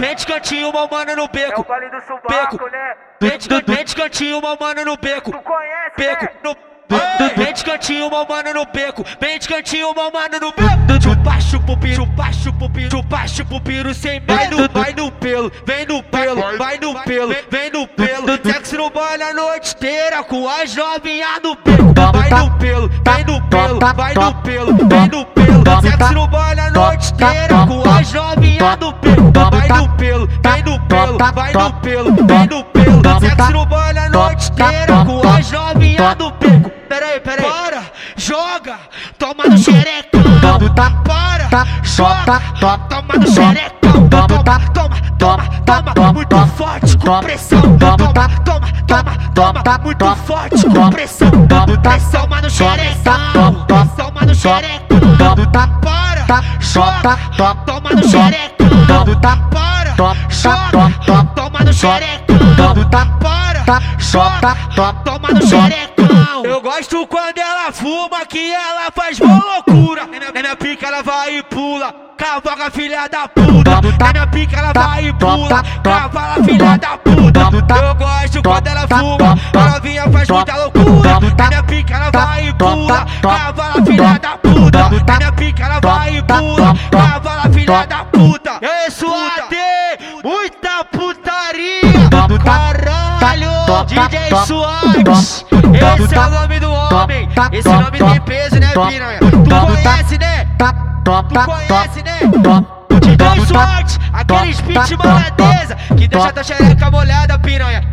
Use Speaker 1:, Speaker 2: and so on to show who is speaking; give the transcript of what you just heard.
Speaker 1: Mente cantinho, mal mano no
Speaker 2: É o
Speaker 1: beco.
Speaker 2: vale do subaco,
Speaker 1: Beco.
Speaker 2: né?
Speaker 1: Mente, can- mente cantinho, mal mano no beco.
Speaker 2: Tu conhece,
Speaker 1: Beco
Speaker 2: né?
Speaker 1: no. Mente cantinho, mal mano no beco. Mente cantinho, mal mano no beco. Chupa, chupa o piro, chupa, chupa o piro, chupa, chupa o piro sem no, vai no pelo, vem no pelo, vai no pelo, vem no pelo. Sexo no baile a noite inteira com as novinhas no beco. Vai no pelo, vem no pelo, vai no pelo, vem no pelo. Sexo no baile a noite inteira com as novinhas no beco. Vai no pelo, vem no pelo, vai no pelo, vem no pelo. Sexo no baile a noite inteira com as novinhas no beco. Pera aí, pera aí. Para, joga, toma no xerecão. Para, joga, toma no xerecão. Toma, toma, toma, toma, muito forte com pressão. Toma, toma, toma, toma, muito forte com pressão. Pressão, mano, xerecão. Pressão, mano, xerecão. Para, joga, toma no xerecão. Para, joga, toma no xerecão. Para, joga, toma no xerecão. Eu gosto quando ela fuma, que ela faz boa loucura. Na minha pica ela vai e pula, cavala filha da puta. Na minha pica ela vai e pula, cavala filha da puta. Eu gosto quando ela fuma, a novinha faz muita loucura. Na minha pica ela vai e pula, cavala filha da puta. Na minha pica ela vai e pula, cavala filha da puta. Eu sou AD, muita putaria. Caralho, DJ Suárez. Esse é o nome do homem. Esse nome tem peso, né, piranha? Tu conhece, né? Tu conhece, né? DJ Suárez, aquele speech maladeza que deixa tua xereca molhada, piranha.